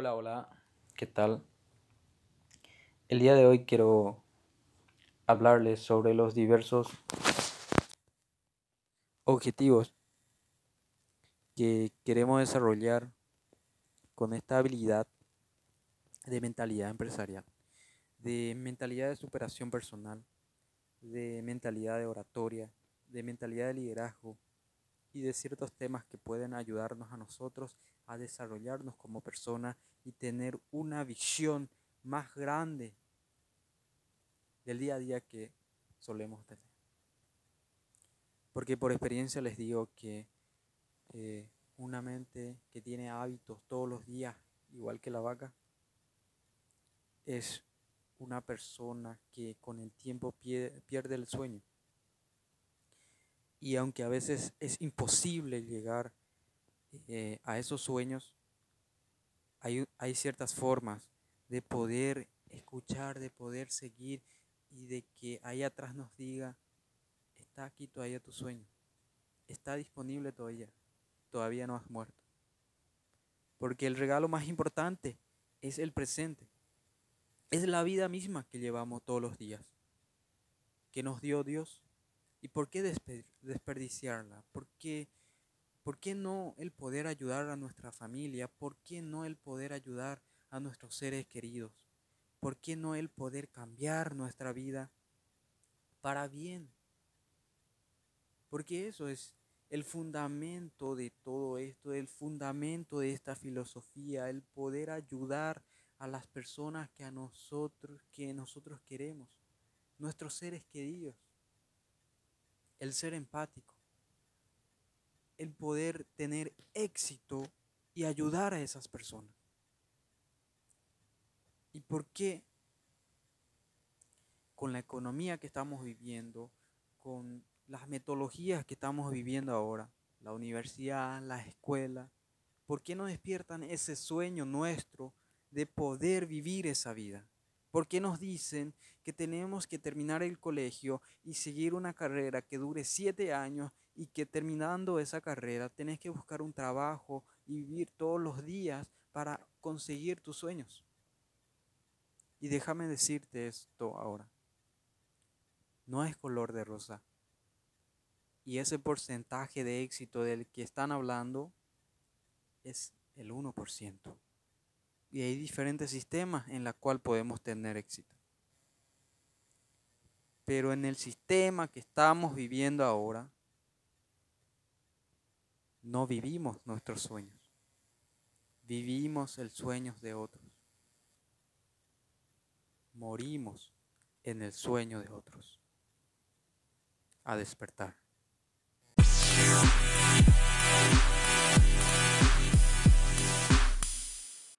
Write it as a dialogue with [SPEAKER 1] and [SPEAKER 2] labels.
[SPEAKER 1] Hola, hola, ¿qué tal? El día de hoy quiero hablarles sobre los diversos objetivos que queremos desarrollar con esta habilidad de mentalidad empresarial, de mentalidad de superación personal, de mentalidad de oratoria, de mentalidad de liderazgo y de ciertos temas que pueden ayudarnos a nosotros a desarrollarnos como persona y tener una visión más grande del día a día que solemos tener. Porque por experiencia les digo que eh, una mente que tiene hábitos todos los días, igual que la vaca, es una persona que con el tiempo pierde el sueño. Y aunque a veces es imposible llegar eh, a esos sueños, hay, hay ciertas formas de poder escuchar, de poder seguir y de que ahí atrás nos diga, está aquí todavía tu sueño, está disponible todavía, todavía no has muerto. Porque el regalo más importante es el presente, es la vida misma que llevamos todos los días, que nos dio Dios. ¿Y por qué desperdiciarla? ¿Por qué, ¿Por qué no el poder ayudar a nuestra familia? ¿Por qué no el poder ayudar a nuestros seres queridos? ¿Por qué no el poder cambiar nuestra vida para bien? Porque eso es el fundamento de todo esto, el fundamento de esta filosofía, el poder ayudar a las personas que a nosotros que nosotros queremos, nuestros seres queridos. El ser empático, el poder tener éxito y ayudar a esas personas. ¿Y por qué? Con la economía que estamos viviendo, con las metodologías que estamos viviendo ahora, la universidad, la escuela, ¿por qué no despiertan ese sueño nuestro de poder vivir esa vida? ¿Por qué nos dicen que tenemos que terminar el colegio y seguir una carrera que dure siete años y que terminando esa carrera tenés que buscar un trabajo y vivir todos los días para conseguir tus sueños? Y déjame decirte esto ahora. No es color de rosa. Y ese porcentaje de éxito del que están hablando es el 1%. Y hay diferentes sistemas en los cuales podemos tener éxito. Pero en el sistema que estamos viviendo ahora, no vivimos nuestros sueños. Vivimos el sueño de otros morimos en el sueño de otros. A despertar.